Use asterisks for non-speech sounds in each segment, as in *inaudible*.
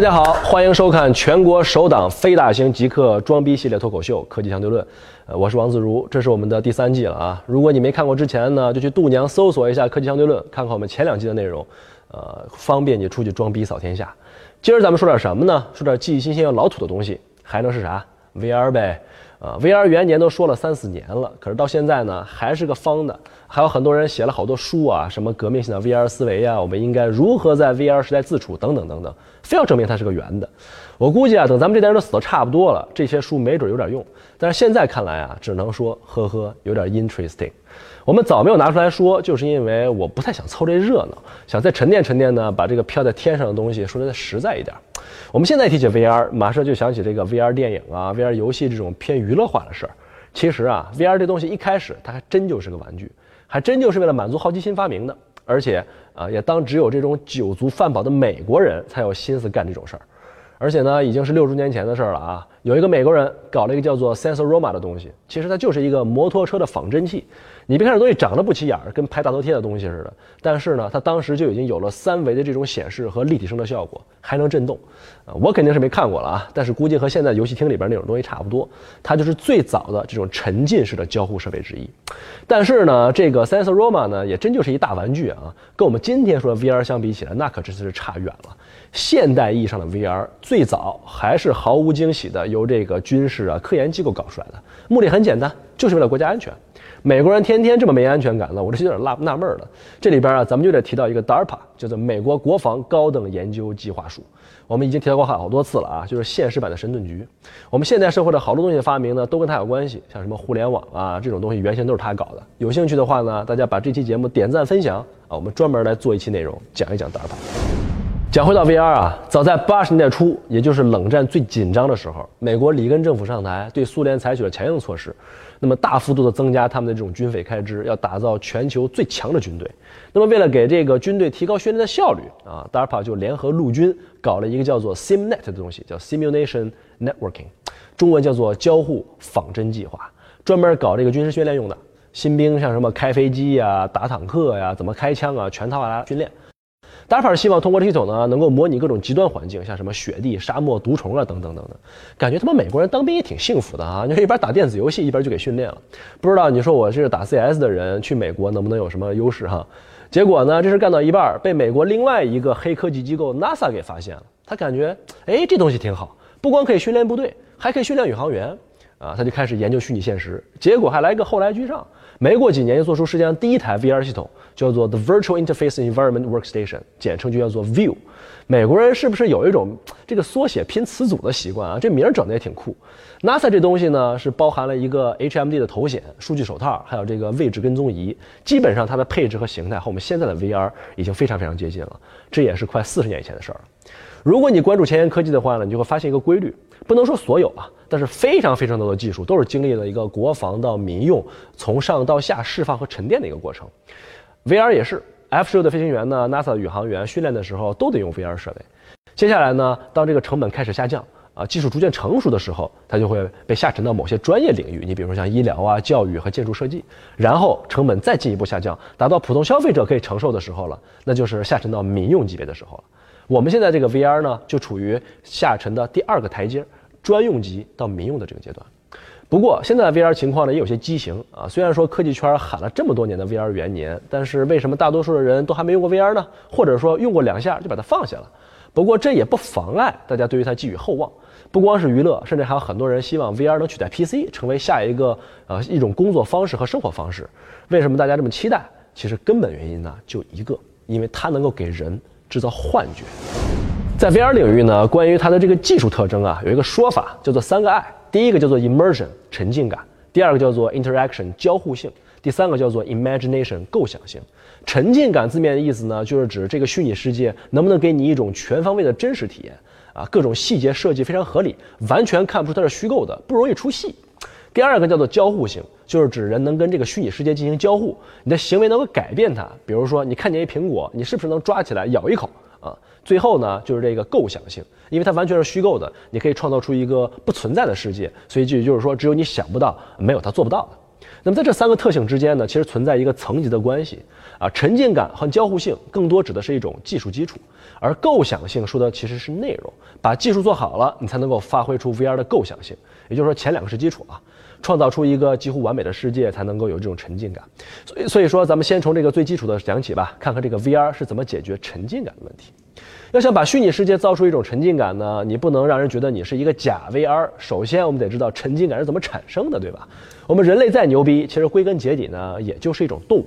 大家好，欢迎收看全国首档非大型极客装逼系列脱口秀《科技相对论》。呃，我是王自如，这是我们的第三季了啊。如果你没看过之前呢，就去度娘搜索一下《科技相对论》，看看我们前两季的内容，呃，方便你出去装逼扫天下。今儿咱们说点什么呢？说点既新鲜又老土的东西，还能是啥？VR 呗。啊，VR 元年都说了三四年了，可是到现在呢，还是个方的。还有很多人写了好多书啊，什么革命性的 VR 思维啊，我们应该如何在 VR 时代自处等等等等，非要证明它是个圆的。我估计啊，等咱们这代人都死的差不多了，这些书没准有点用。但是现在看来啊，只能说呵呵，有点 interesting。我们早没有拿出来说，就是因为我不太想凑这热闹，想再沉淀沉淀呢，把这个飘在天上的东西说的再实在一点。我们现在提起 VR，马上就想起这个 VR 电影啊、VR 游戏这种偏娱乐化的事儿。其实啊，VR 这东西一开始它还真就是个玩具，还真就是为了满足好奇心发明的。而且啊，也当只有这种酒足饭饱的美国人才有心思干这种事儿。而且呢，已经是六十年前的事儿了啊！有一个美国人搞了一个叫做 Sensoroma 的东西，其实它就是一个摩托车的仿真器。你别看这东西长得不起眼儿，跟拍大头贴的东西似的，但是呢，它当时就已经有了三维的这种显示和立体声的效果，还能震动。啊，我肯定是没看过了啊，但是估计和现在游戏厅里边那种东西差不多。它就是最早的这种沉浸式的交互设备之一。但是呢，这个 Sensoroma 呢，也真就是一大玩具啊，跟我们今天说的 VR 相比起来，那可真是差远了。现代意义上的 VR 最早还是毫无惊喜的，由这个军事啊科研机构搞出来的，目的很简单，就是为了国家安全。美国人天天这么没安全感了，我这有点纳纳闷了。这里边啊，咱们就得提到一个 DARPA，叫做美国国防高等研究计划署。我们已经提到过好多次了啊，就是现实版的神盾局。我们现代社会的好多东西的发明呢，都跟它有关系，像什么互联网啊这种东西，原先都是他搞的。有兴趣的话呢，大家把这期节目点赞分享啊，我们专门来做一期内容，讲一讲 DARPA。讲回到 VR 啊，早在八十年代初，也就是冷战最紧张的时候，美国里根政府上台，对苏联采取了强硬措施，那么大幅度的增加他们的这种军费开支，要打造全球最强的军队。那么为了给这个军队提高训练的效率啊，DARPA 就联合陆军搞了一个叫做 SimNet 的东西，叫 Simulation Networking，中文叫做交互仿真计划，专门搞这个军事训练用的。新兵像什么开飞机呀、打坦克呀、怎么开枪啊，全套来训练。DARPA 希望通过这系统呢，能够模拟各种极端环境，像什么雪地、沙漠、毒虫啊等等等等。感觉他们美国人当兵也挺幸福的啊，你说一边打电子游戏一边就给训练了。不知道你说我这是打 CS 的人去美国能不能有什么优势哈？结果呢，这事干到一半，被美国另外一个黑科技机构 NASA 给发现了。他感觉哎这东西挺好，不光可以训练部队，还可以训练宇航员啊，他就开始研究虚拟现实，结果还来个后来居上。没过几年，就做出世界上第一台 VR 系统，叫做 The Virtual Interface Environment Workstation，简称就叫做 View。美国人是不是有一种这个缩写拼词组的习惯啊？这名儿整的也挺酷。NASA 这东西呢，是包含了一个 HMD 的头显、数据手套，还有这个位置跟踪仪。基本上它的配置和形态和我们现在的 VR 已经非常非常接近了。这也是快四十年以前的事儿了。如果你关注前沿科技的话呢，你就会发现一个规律，不能说所有啊，但是非常非常多的技术都是经历了一个国防到民用，从上到下释放和沉淀的一个过程。VR 也是，F 十六的飞行员呢，NASA 的宇航员训练的时候都得用 VR 设备。接下来呢，当这个成本开始下降啊，技术逐渐成熟的时候，它就会被下沉到某些专业领域，你比如说像医疗啊、教育和建筑设计。然后成本再进一步下降，达到普通消费者可以承受的时候了，那就是下沉到民用级别的时候了。我们现在这个 VR 呢，就处于下沉的第二个台阶，专用级到民用的这个阶段。不过现在 VR 情况呢，也有些畸形啊。虽然说科技圈喊了这么多年的 VR 元年，但是为什么大多数的人都还没用过 VR 呢？或者说用过两下就把它放下了？不过这也不妨碍大家对于它寄予厚望。不光是娱乐，甚至还有很多人希望 VR 能取代 PC，成为下一个呃一种工作方式和生活方式。为什么大家这么期待？其实根本原因呢就一个，因为它能够给人。制造幻觉，在 VR 领域呢，关于它的这个技术特征啊，有一个说法叫做三个爱。第一个叫做 immersion 沉浸感，第二个叫做 interaction 交互性，第三个叫做 imagination 构想性。沉浸感字面的意思呢，就是指这个虚拟世界能不能给你一种全方位的真实体验啊，各种细节设计非常合理，完全看不出它是虚构的，不容易出戏。第二个叫做交互性，就是指人能跟这个虚拟世界进行交互，你的行为能够改变它。比如说，你看见一苹果，你是不是能抓起来咬一口啊？最后呢，就是这个构想性，因为它完全是虚构的，你可以创造出一个不存在的世界，所以这也就是说，只有你想不到，没有它做不到的。那么在这三个特性之间呢，其实存在一个层级的关系啊。沉浸感和交互性更多指的是一种技术基础，而构想性说的其实是内容。把技术做好了，你才能够发挥出 VR 的构想性。也就是说，前两个是基础啊，创造出一个几乎完美的世界，才能够有这种沉浸感。所以，所以说咱们先从这个最基础的讲起吧，看看这个 VR 是怎么解决沉浸感的问题。要想把虚拟世界造出一种沉浸感呢，你不能让人觉得你是一个假 VR。首先，我们得知道沉浸感是怎么产生的，对吧？我们人类再牛逼，其实归根结底呢，也就是一种动物。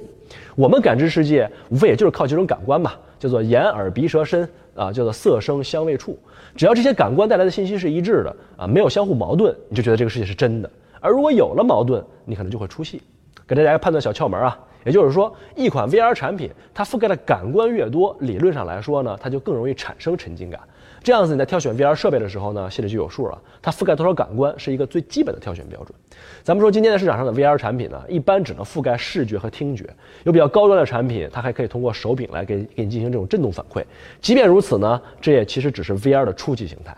我们感知世界，无非也就是靠几种感官嘛，叫做眼、耳、鼻、舌、身啊，叫做色、声、香味、触。只要这些感官带来的信息是一致的啊，没有相互矛盾，你就觉得这个世界是真的。而如果有了矛盾，你可能就会出戏。给大家一个判断小窍门啊。也就是说，一款 VR 产品，它覆盖的感官越多，理论上来说呢，它就更容易产生沉浸感。这样子你在挑选 VR 设备的时候呢，心里就有数了。它覆盖多少感官是一个最基本的挑选标准。咱们说今天在市场上的 VR 产品呢，一般只能覆盖视觉和听觉。有比较高端的产品，它还可以通过手柄来给给你进行这种震动反馈。即便如此呢，这也其实只是 VR 的初级形态。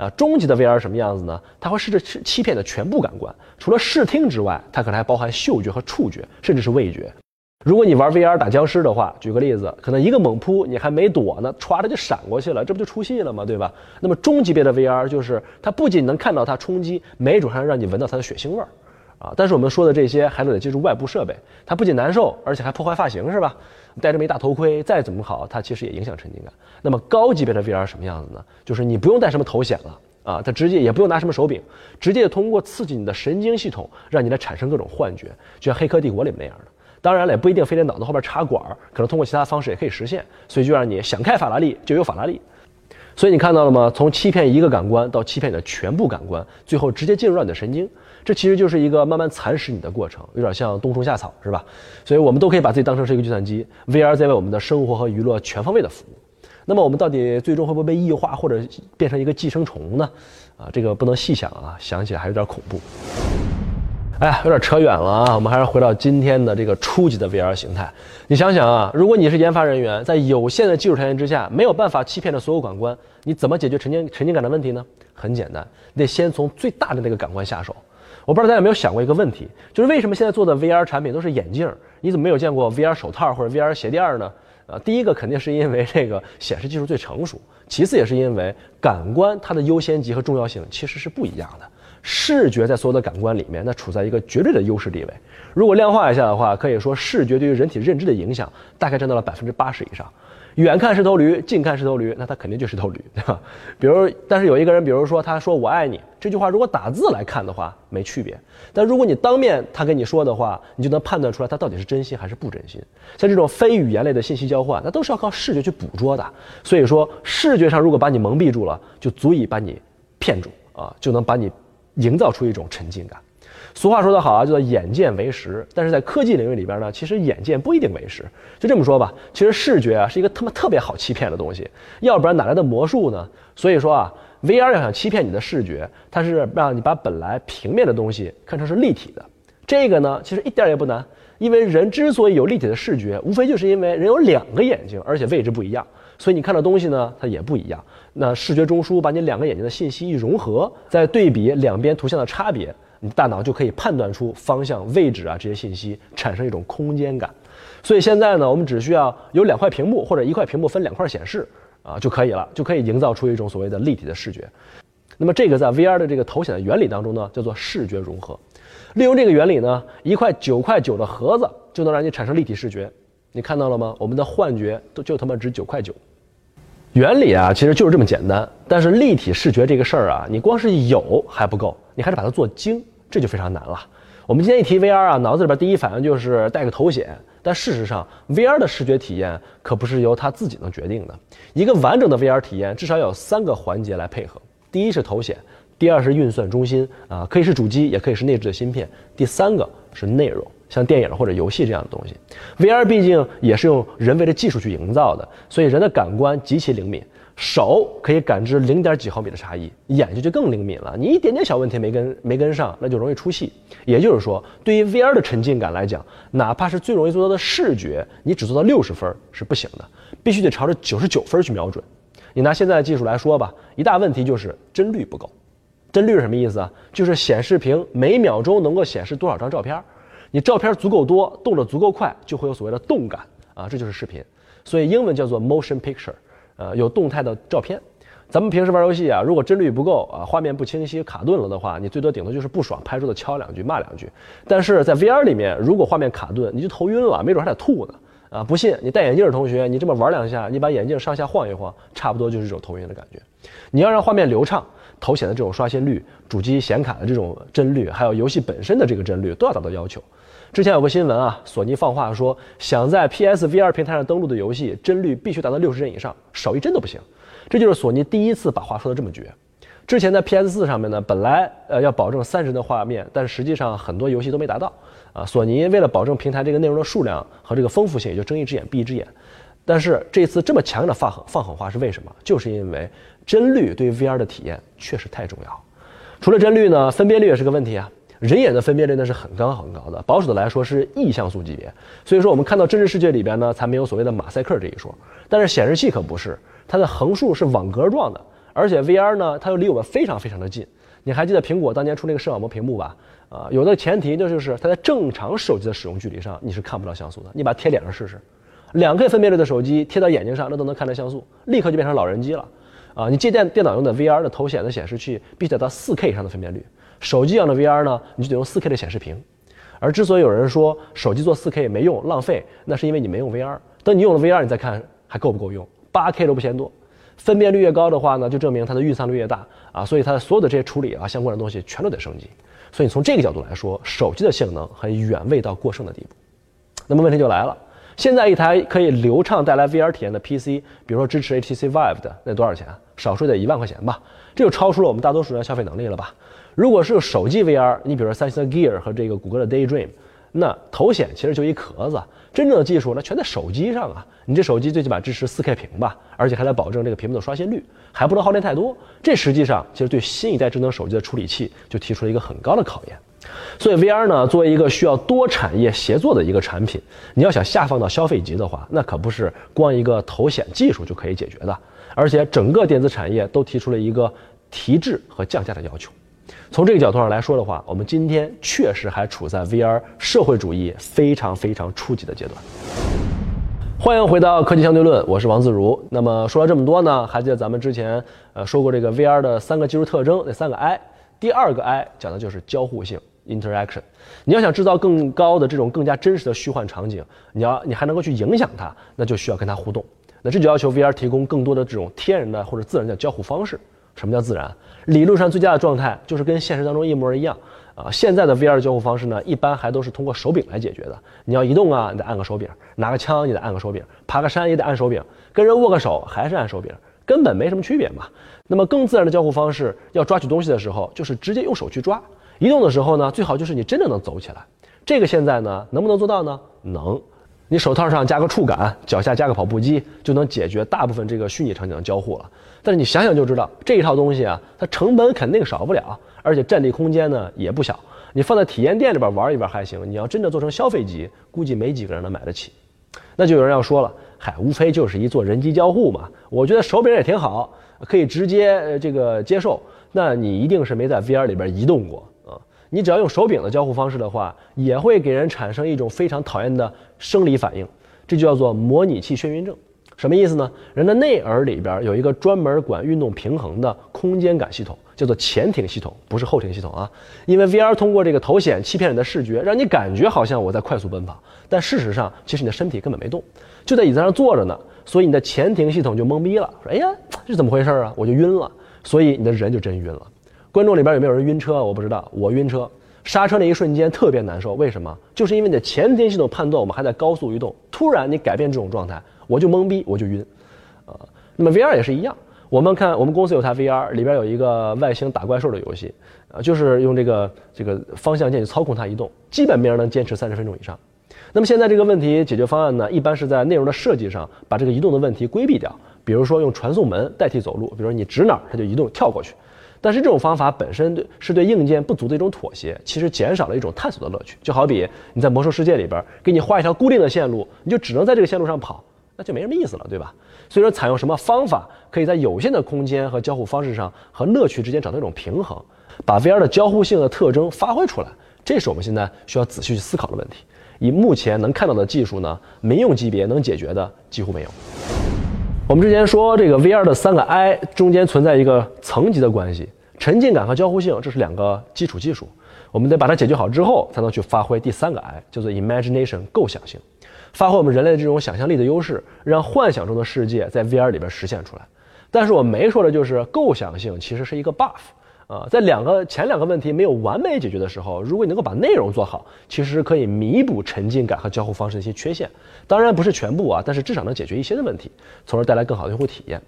啊，终极的 VR 什么样子呢？它会试着欺欺骗的全部感官，除了视听之外，它可能还包含嗅觉和触觉，甚至是味觉。如果你玩 VR 打僵尸的话，举个例子，可能一个猛扑你还没躲呢，歘的就闪过去了，这不就出戏了吗？对吧？那么中级别的 VR 就是它不仅能看到它冲击，没准还能让你闻到它的血腥味儿，啊！但是我们说的这些还得借助外部设备，它不仅难受，而且还破坏发型，是吧？戴这么一大头盔，再怎么好，它其实也影响沉浸感。那么高级别的 VR 什么样子呢？就是你不用戴什么头显了啊，它直接也不用拿什么手柄，直接通过刺激你的神经系统，让你来产生各种幻觉，就像《黑客帝国》里面那样的。当然了，也不一定非得脑子后边插管，可能通过其他方式也可以实现。所以就让你想开法拉利就有法拉利。所以你看到了吗？从欺骗一个感官到欺骗你的全部感官，最后直接进入到你的神经，这其实就是一个慢慢蚕食你的过程，有点像冬虫夏草，是吧？所以我们都可以把自己当成是一个计算机，VR 在为我们的生活和娱乐全方位的服务。那么我们到底最终会不会被异化或者变成一个寄生虫呢？啊，这个不能细想啊，想起来还有点恐怖。哎呀，有点扯远了啊！我们还是回到今天的这个初级的 VR 形态。你想想啊，如果你是研发人员，在有限的技术条件之下，没有办法欺骗的所有感官，你怎么解决沉浸沉浸感的问题呢？很简单，你得先从最大的那个感官下手。我不知道大家有没有想过一个问题，就是为什么现在做的 VR 产品都是眼镜？你怎么没有见过 VR 手套或者 VR 鞋垫呢？啊，第一个肯定是因为这个 *laughs* 显示技术最成熟，其次也是因为感官它的优先级和重要性其实是不一样的。视觉在所有的感官里面，那处在一个绝对的优势地位。如果量化一下的话，可以说视觉对于人体认知的影响大概占到了百分之八十以上。远看是头驴，近看是头驴，那它肯定就是头驴，对吧？比如，但是有一个人，比如说他说“我爱你”这句话，如果打字来看的话没区别，但如果你当面他跟你说的话，你就能判断出来他到底是真心还是不真心。像这种非语言类的信息交换，那都是要靠视觉去捕捉的。所以说，视觉上如果把你蒙蔽住了，就足以把你骗住啊，就能把你。营造出一种沉浸感。俗话说得好啊，叫做眼见为实。但是在科技领域里边呢，其实眼见不一定为实。就这么说吧，其实视觉啊是一个他妈特别好欺骗的东西，要不然哪来的魔术呢？所以说啊，VR 要想欺骗你的视觉，它是让你把本来平面的东西看成是立体的。这个呢，其实一点也不难，因为人之所以有立体的视觉，无非就是因为人有两个眼睛，而且位置不一样。所以你看到东西呢，它也不一样。那视觉中枢把你两个眼睛的信息一融合，再对比两边图像的差别，你大脑就可以判断出方向、位置啊这些信息，产生一种空间感。所以现在呢，我们只需要有两块屏幕或者一块屏幕分两块显示啊就可以了，就可以营造出一种所谓的立体的视觉。那么这个在 VR 的这个头显的原理当中呢，叫做视觉融合。利用这个原理呢，一块九块九的盒子就能让你产生立体视觉。你看到了吗？我们的幻觉都就他妈值九块九。原理啊，其实就是这么简单。但是立体视觉这个事儿啊，你光是有还不够，你还是把它做精，这就非常难了。我们今天一提 VR 啊，脑子里边第一反应就是戴个头显。但事实上，VR 的视觉体验可不是由它自己能决定的。一个完整的 VR 体验至少有三个环节来配合：第一是头显，第二是运算中心啊，可以是主机，也可以是内置的芯片；第三个是内容。像电影或者游戏这样的东西，VR 毕竟也是用人为的技术去营造的，所以人的感官极其灵敏，手可以感知零点几毫米的差异，眼睛就更灵敏了。你一点点小问题没跟没跟上，那就容易出戏。也就是说，对于 VR 的沉浸感来讲，哪怕是最容易做到的视觉，你只做到六十分是不行的，必须得朝着九十九分去瞄准。你拿现在的技术来说吧，一大问题就是帧率不够。帧率是什么意思啊？就是显示屏每秒钟能够显示多少张照片。你照片足够多，动得足够快，就会有所谓的动感啊，这就是视频。所以英文叫做 motion picture，呃，有动态的照片。咱们平时玩游戏啊，如果帧率不够啊，画面不清晰、卡顿了的话，你最多顶多就是不爽，拍桌子敲两句、骂两句。但是在 VR 里面，如果画面卡顿，你就头晕了，没准还得吐呢。啊，不信你戴眼镜的同学，你这么玩两下，你把眼镜上下晃一晃，差不多就是这种头晕的感觉。你要让画面流畅，头显的这种刷新率、主机显卡的这种帧率，还有游戏本身的这个帧率，都要达到要求。之前有个新闻啊，索尼放话说，想在 PSVR 平台上登录的游戏帧率必须达到六十帧以上，少一帧都不行。这就是索尼第一次把话说的这么绝。之前在 PS4 上面呢，本来呃要保证三十帧的画面，但实际上很多游戏都没达到。啊，索尼为了保证平台这个内容的数量和这个丰富性，也就睁一只眼闭一只眼。但是这次这么强硬的放放狠话是为什么？就是因为帧率对 VR 的体验确实太重要。除了帧率呢，分辨率也是个问题啊。人眼的分辨率那是很高很高的，保守的来说是亿像素级别。所以说我们看到真实世界里边呢，才没有所谓的马赛克这一说。但是显示器可不是，它的横竖是网格状的，而且 VR 呢，它又离我们非常非常的近。你还记得苹果当年出那个视网膜屏幕吧？啊，有的前提那就是它在正常手机的使用距离上你是看不到像素的。你把它贴脸上试试，两 K 分辨率的手机贴到眼睛上，那都能看到像素，立刻就变成老人机了。啊，你借电电脑用的 VR 的头显的显示器必须得到 4K 以上的分辨率。手机上的 VR 呢，你就得用 4K 的显示屏，而之所以有人说手机做 4K 没用浪费，那是因为你没用 VR。等你用了 VR，你再看还够不够用？8K 都不嫌多，分辨率越高的话呢，就证明它的运算率越大啊，所以它的所有的这些处理啊相关的东西全都得升级。所以从这个角度来说，手机的性能还远未到过剩的地步。那么问题就来了，现在一台可以流畅带来 VR 体验的 PC，比如说支持 HTC Vive 的，那多少钱？少说得一万块钱吧，这就超出了我们大多数人的消费能力了吧？如果是个手机 VR，你比如说三星的 Gear 和这个谷歌的 Daydream，那头显其实就一壳子，真正的技术那全在手机上啊！你这手机最起码支持 4K 屏吧，而且还得保证这个屏幕的刷新率，还不能耗电太多。这实际上其实对新一代智能手机的处理器就提出了一个很高的考验。所以 VR 呢，作为一个需要多产业协作的一个产品，你要想下放到消费级的话，那可不是光一个头显技术就可以解决的，而且整个电子产业都提出了一个提质和降价的要求。从这个角度上来说的话，我们今天确实还处在 VR 社会主义非常非常初级的阶段。欢迎回到科技相对论，我是王自如。那么说了这么多呢，还记得咱们之前呃说过这个 VR 的三个技术特征，那三个 I，第二个 I 讲的就是交互性 （interaction）。你要想制造更高的这种更加真实的虚幻场景，你要你还能够去影响它，那就需要跟它互动。那这就要求 VR 提供更多的这种天然的或者自然的交互方式。什么叫自然？理论上最佳的状态就是跟现实当中一模一样啊！现在的 VR 交互方式呢，一般还都是通过手柄来解决的。你要移动啊，你得按个手柄；拿个枪，你得按个手柄；爬个山也得按手柄；跟人握个手还是按手柄，根本没什么区别嘛。那么更自然的交互方式，要抓取东西的时候，就是直接用手去抓；移动的时候呢，最好就是你真的能走起来。这个现在呢，能不能做到呢？能。你手套上加个触感，脚下加个跑步机，就能解决大部分这个虚拟场景的交互了。但是你想想就知道，这一套东西啊，它成本肯定少不了，而且占地空间呢也不小。你放在体验店里边玩一玩还行，你要真的做成消费级，估计没几个人能买得起。那就有人要说了，嗨，无非就是一做人机交互嘛。我觉得手柄也挺好，可以直接呃这个接受。那你一定是没在 VR 里边移动过。你只要用手柄的交互方式的话，也会给人产生一种非常讨厌的生理反应，这就叫做模拟器眩晕症。什么意思呢？人的内耳里边有一个专门管运动平衡的空间感系统，叫做前庭系统，不是后庭系统啊。因为 VR 通过这个头显欺骗你的视觉，让你感觉好像我在快速奔跑，但事实上其实你的身体根本没动，就在椅子上坐着呢。所以你的前庭系统就懵逼了，说：“哎呀，这怎么回事啊？我就晕了。”所以你的人就真晕了。观众里边有没有人晕车？我不知道，我晕车，刹车那一瞬间特别难受。为什么？就是因为你的前庭系统判断我们还在高速移动，突然你改变这种状态。我就懵逼，我就晕，啊，那么 VR 也是一样。我们看，我们公司有台 VR，里边有一个外星打怪兽的游戏，啊，就是用这个这个方向键去操控它移动，基本没人能坚持三十分钟以上。那么现在这个问题解决方案呢，一般是在内容的设计上把这个移动的问题规避掉，比如说用传送门代替走路，比如说你指哪儿它就移动跳过去。但是这种方法本身对是对硬件不足的一种妥协，其实减少了一种探索的乐趣。就好比你在魔兽世界里边给你画一条固定的线路，你就只能在这个线路上跑。那就没什么意思了，对吧？所以说，采用什么方法可以在有限的空间和交互方式上和乐趣之间找到一种平衡，把 VR 的交互性的特征发挥出来，这是我们现在需要仔细去思考的问题。以目前能看到的技术呢，民用级别能解决的几乎没有。我们之前说这个 VR 的三个 I 中间存在一个层级的关系，沉浸感和交互性，这是两个基础技术，我们得把它解决好之后，才能去发挥第三个 I，叫做 Imagination 构想性，发挥我们人类的这种想象力的优势，让幻想中的世界在 VR 里边实现出来。但是我没说的就是构想性其实是一个 buff。啊，在两个前两个问题没有完美解决的时候，如果你能够把内容做好，其实可以弥补沉浸感和交互方式的一些缺陷。当然不是全部啊，但是至少能解决一些的问题，从而带来更好的用户体验。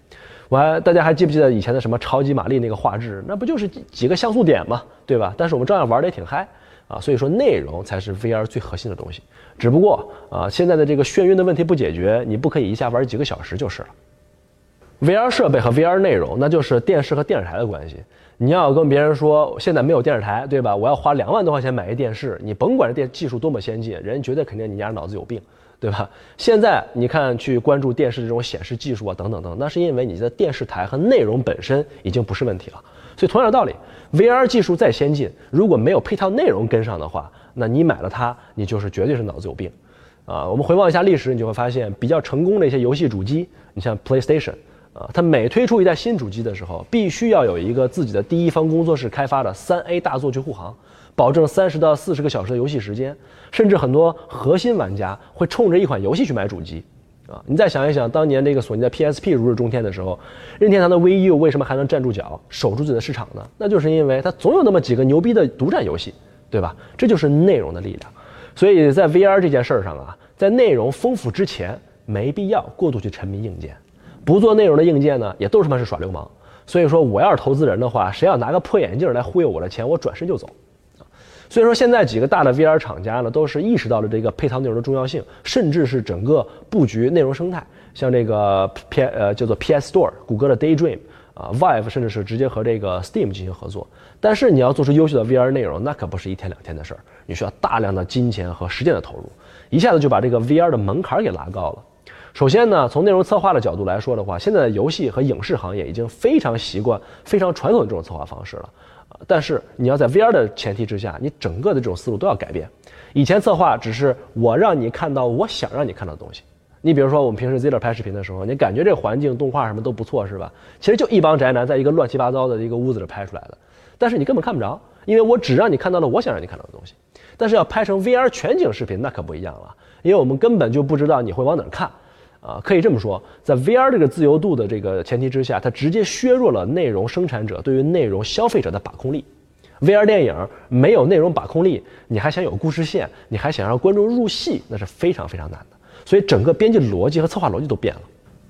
我还大家还记不记得以前的什么超级玛丽那个画质？那不就是几个像素点嘛，对吧？但是我们照样玩的也挺嗨啊。所以说内容才是 VR 最核心的东西。只不过啊，现在的这个眩晕的问题不解决，你不可以一下玩几个小时就是了。VR 设备和 VR 内容，那就是电视和电视台的关系。你要跟别人说现在没有电视台，对吧？我要花两万多块钱买一电视，你甭管这电技术多么先进，人绝对肯定你家脑子有病，对吧？现在你看去关注电视这种显示技术啊，等等等，那是因为你的电视台和内容本身已经不是问题了。所以同样的道理，VR 技术再先进，如果没有配套内容跟上的话，那你买了它，你就是绝对是脑子有病。啊，我们回望一下历史，你就会发现比较成功的一些游戏主机，你像 PlayStation。啊，它每推出一代新主机的时候，必须要有一个自己的第一方工作室开发的三 A 大作去护航，保证三十到四十个小时的游戏时间，甚至很多核心玩家会冲着一款游戏去买主机。啊，你再想一想，当年这个索尼的 PSP 如日中天的时候，任天堂的 VU 为什么还能站住脚，守住自己的市场呢？那就是因为它总有那么几个牛逼的独占游戏，对吧？这就是内容的力量。所以在 VR 这件事儿上啊，在内容丰富之前，没必要过度去沉迷硬件。不做内容的硬件呢，也都他妈是耍流氓。所以说，我要是投资人的话，谁要拿个破眼镜来忽悠我的钱，我转身就走。所以说，现在几个大的 VR 厂家呢，都是意识到了这个配套内容的重要性，甚至是整个布局内容生态，像这个 P 呃叫做 PS Store，谷歌的 Daydream 啊，Vive 甚至是直接和这个 Steam 进行合作。但是你要做出优秀的 VR 内容，那可不是一天两天的事儿，你需要大量的金钱和时间的投入，一下子就把这个 VR 的门槛给拉高了。首先呢，从内容策划的角度来说的话，现在的游戏和影视行业已经非常习惯非常传统的这种策划方式了。但是你要在 VR 的前提之下，你整个的这种思路都要改变。以前策划只是我让你看到我想让你看到的东西。你比如说我们平时 z e r 拍视频的时候，你感觉这环境、动画什么都不错，是吧？其实就一帮宅男在一个乱七八糟的一个屋子里拍出来的，但是你根本看不着，因为我只让你看到了我想让你看到的东西。但是要拍成 VR 全景视频，那可不一样了，因为我们根本就不知道你会往哪看。啊，可以这么说，在 VR 这个自由度的这个前提之下，它直接削弱了内容生产者对于内容消费者的把控力。VR 电影没有内容把控力，你还想有故事线，你还想让观众入戏，那是非常非常难的。所以整个编辑逻辑和策划逻辑都变了。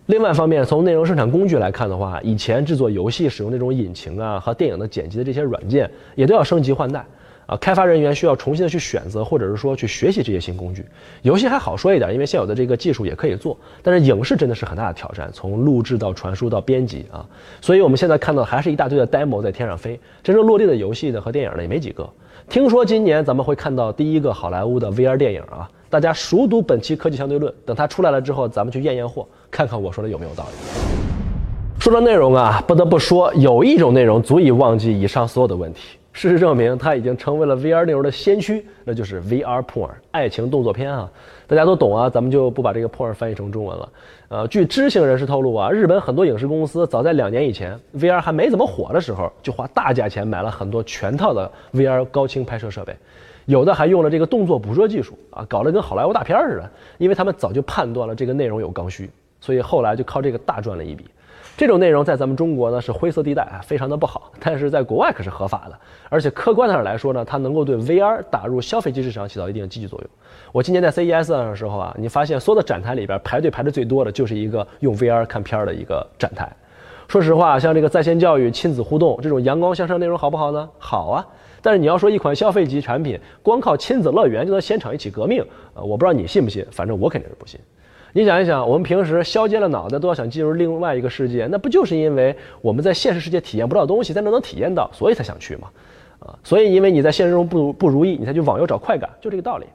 另外一方面，从内容生产工具来看的话，以前制作游戏使用那种引擎啊和电影的剪辑的这些软件，也都要升级换代。啊，开发人员需要重新的去选择，或者是说去学习这些新工具。游戏还好说一点，因为现有的这个技术也可以做。但是影视真的是很大的挑战，从录制到传输到编辑啊。所以我们现在看到还是一大堆的 demo 在天上飞，真正落地的游戏的和电影呢也没几个。听说今年咱们会看到第一个好莱坞的 VR 电影啊，大家熟读本期科技相对论，等它出来了之后，咱们去验验货，看看我说的有没有道理。说到内容啊，不得不说有一种内容足以忘记以上所有的问题。事实证明，它已经成为了 VR 内容的先驱，那就是 VR porn 爱情动作片啊！大家都懂啊，咱们就不把这个 porn 翻译成中文了。呃，据知情人士透露啊，日本很多影视公司早在两年以前 VR 还没怎么火的时候，就花大价钱买了很多全套的 VR 高清拍摄设备，有的还用了这个动作捕捉技术啊，搞得跟好莱坞大片似的。因为他们早就判断了这个内容有刚需，所以后来就靠这个大赚了一笔。这种内容在咱们中国呢是灰色地带啊，非常的不好。但是在国外可是合法的，而且客观上来说呢，它能够对 VR 打入消费机市场起到一定的积极作用。我今年在 CES 上的时候啊，你发现所有的展台里边排队排的最多的就是一个用 VR 看片儿的一个展台。说实话，像这个在线教育、亲子互动这种阳光向上内容好不好呢？好啊。但是你要说一款消费级产品光靠亲子乐园就能掀场一起革命，呃，我不知道你信不信，反正我肯定是不信。你想一想，我们平时削尖了脑袋都要想进入另外一个世界，那不就是因为我们在现实世界体验不到东西，在那能体验到，所以才想去嘛？啊，所以因为你在现实中不不如意，你才去网游找快感，就这个道理。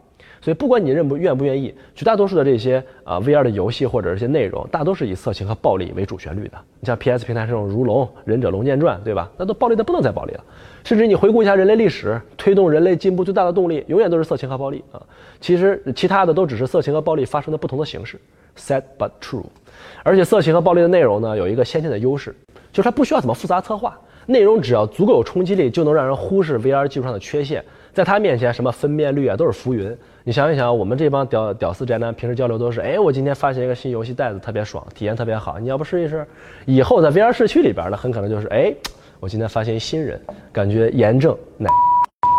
所以不管你认不愿不愿意，绝大多数的这些啊 VR 的游戏或者这些内容，大都是以色情和暴力为主旋律的。你像 PS 平台这种《如龙》《忍者龙剑传》，对吧？那都暴力的不能再暴力了。甚至你回顾一下人类历史，推动人类进步最大的动力，永远都是色情和暴力啊。其实其他的都只是色情和暴力发生的不同的形式。Sad but true。而且色情和暴力的内容呢，有一个先天的优势，就是它不需要怎么复杂策划，内容只要足够有冲击力，就能让人忽视 VR 技术上的缺陷。在它面前，什么分辨率啊都是浮云。你想一想，我们这帮屌屌丝宅男平时交流都是：哎，我今天发现一个新游戏袋子特别爽，体验特别好，你要不试一试？以后在 VR 社区里边呢，很可能就是：哎，我今天发现一新人，感觉炎症奶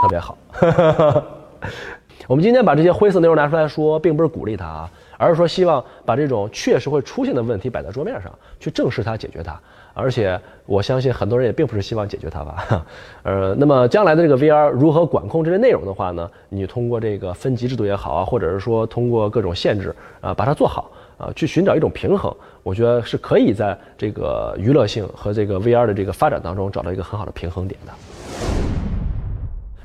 特别好。*laughs* 我们今天把这些灰色内容拿出来说，并不是鼓励他啊，而是说希望把这种确实会出现的问题摆在桌面上，去正视它，解决它。而且我相信很多人也并不是希望解决它吧，*laughs* 呃，那么将来的这个 VR 如何管控这些内容的话呢？你通过这个分级制度也好啊，或者是说通过各种限制啊，把它做好啊，去寻找一种平衡，我觉得是可以在这个娱乐性和这个 VR 的这个发展当中找到一个很好的平衡点的。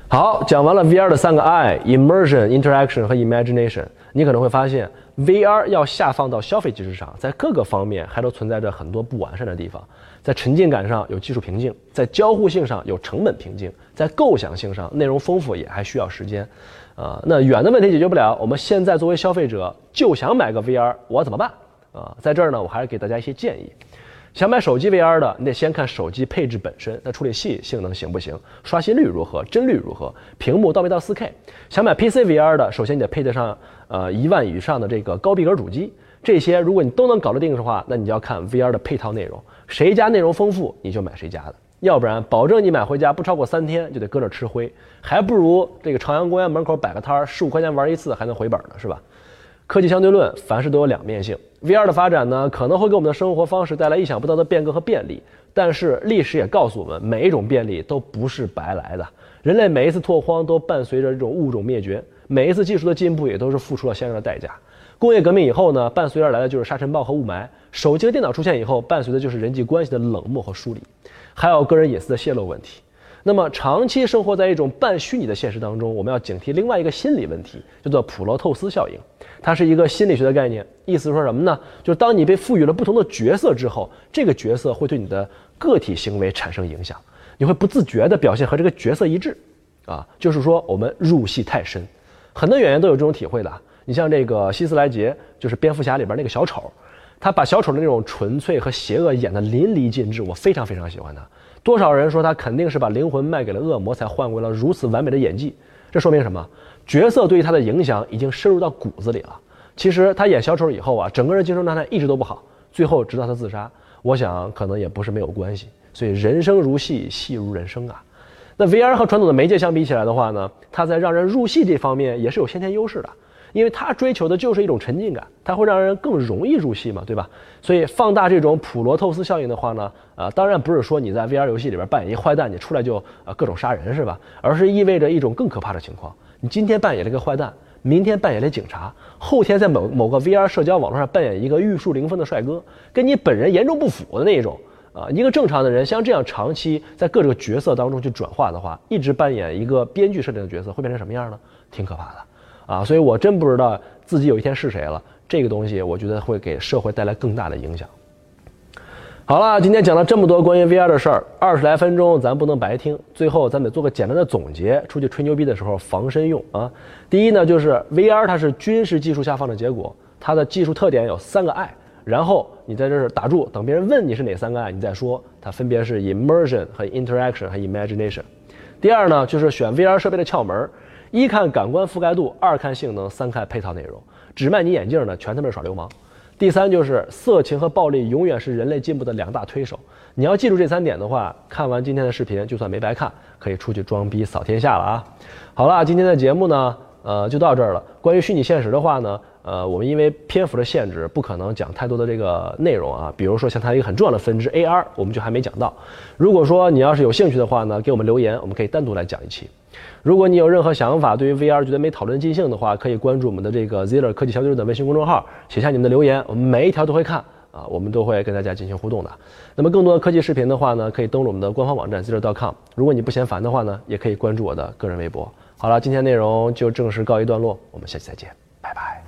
好，讲完了 VR 的三个 I：immersion、interaction 和 imagination。你可能会发现，VR 要下放到消费机制上，在各个方面还都存在着很多不完善的地方。在沉浸感上有技术瓶颈，在交互性上有成本瓶颈，在构想性上内容丰富也还需要时间。啊，那远的问题解决不了，我们现在作为消费者就想买个 VR，我怎么办？啊，在这儿呢，我还是给大家一些建议。想买手机 VR 的，你得先看手机配置本身，那处理器性能行不行？刷新率如何？帧率如何？屏幕到没到 4K？想买 PC VR 的，首先你得配得上呃一万以上的这个高逼格主机，这些如果你都能搞得定的话，那你就要看 VR 的配套内容，谁家内容丰富，你就买谁家的，要不然保证你买回家不超过三天就得搁这吃灰，还不如这个朝阳公园门口摆个摊儿，十五块钱玩一次还能回本呢，是吧？科技相对论，凡事都有两面性。VR 的发展呢，可能会给我们的生活方式带来意想不到的变革和便利。但是历史也告诉我们，每一种便利都不是白来的。人类每一次拓荒都伴随着这种物种灭绝，每一次技术的进步也都是付出了相应的代价。工业革命以后呢，伴随而来的就是沙尘暴和雾霾；手机和电脑出现以后，伴随的就是人际关系的冷漠和疏离，还有个人隐私的泄露问题。那么，长期生活在一种半虚拟的现实当中，我们要警惕另外一个心理问题，叫做普罗透斯效应。它是一个心理学的概念，意思是说什么呢？就是当你被赋予了不同的角色之后，这个角色会对你的个体行为产生影响，你会不自觉地表现和这个角色一致，啊，就是说我们入戏太深，很多演员都有这种体会的。你像这个希斯莱杰，就是蝙蝠侠里边那个小丑，他把小丑的那种纯粹和邪恶演得淋漓尽致，我非常非常喜欢他。多少人说他肯定是把灵魂卖给了恶魔，才换回了如此完美的演技？这说明什么？角色对于他的影响已经深入到骨子里了。其实他演小丑以后啊，整个人精神状态一直都不好，最后直到他自杀，我想可能也不是没有关系。所以人生如戏，戏如人生啊。那 VR 和传统的媒介相比起来的话呢，它在让人入戏这方面也是有先天优势的。因为它追求的就是一种沉浸感，它会让人更容易入戏嘛，对吧？所以放大这种普罗透斯效应的话呢，呃，当然不是说你在 VR 游戏里边扮演一坏蛋，你出来就呃各种杀人是吧？而是意味着一种更可怕的情况：你今天扮演了一个坏蛋，明天扮演了警察，后天在某某个 VR 社交网络上扮演一个玉树临风的帅哥，跟你本人严重不符的那一种啊。一个正常的人像这样长期在各个角色当中去转化的话，一直扮演一个编剧设定的角色，会变成什么样呢？挺可怕的。啊，所以我真不知道自己有一天是谁了。这个东西，我觉得会给社会带来更大的影响。好了，今天讲了这么多关于 VR 的事儿，二十来分钟咱不能白听。最后咱得做个简单的总结，出去吹牛逼的时候防身用啊。第一呢，就是 VR 它是军事技术下放的结果，它的技术特点有三个爱然后你在这儿打住，等别人问你是哪三个 I，你再说。它分别是 immersion 和 interaction 和 imagination。第二呢，就是选 VR 设备的窍门。一看感官覆盖度，二看性能，三看配套内容，只卖你眼镜的全他妈是耍流氓。第三就是色情和暴力永远是人类进步的两大推手。你要记住这三点的话，看完今天的视频就算没白看，可以出去装逼扫天下了啊！好了，今天的节目呢，呃，就到这儿了。关于虚拟现实的话呢，呃，我们因为篇幅的限制，不可能讲太多的这个内容啊。比如说像它一个很重要的分支 AR，我们就还没讲到。如果说你要是有兴趣的话呢，给我们留言，我们可以单独来讲一期。如果你有任何想法，对于 VR 觉得没讨论尽兴的话，可以关注我们的这个 Ziller 科技小队的微信公众号，写下你们的留言，我们每一条都会看啊，我们都会跟大家进行互动的。那么更多的科技视频的话呢，可以登录我们的官方网站 Ziller.com。如果你不嫌烦的话呢，也可以关注我的个人微博。好了，今天内容就正式告一段落，我们下期再见，拜拜。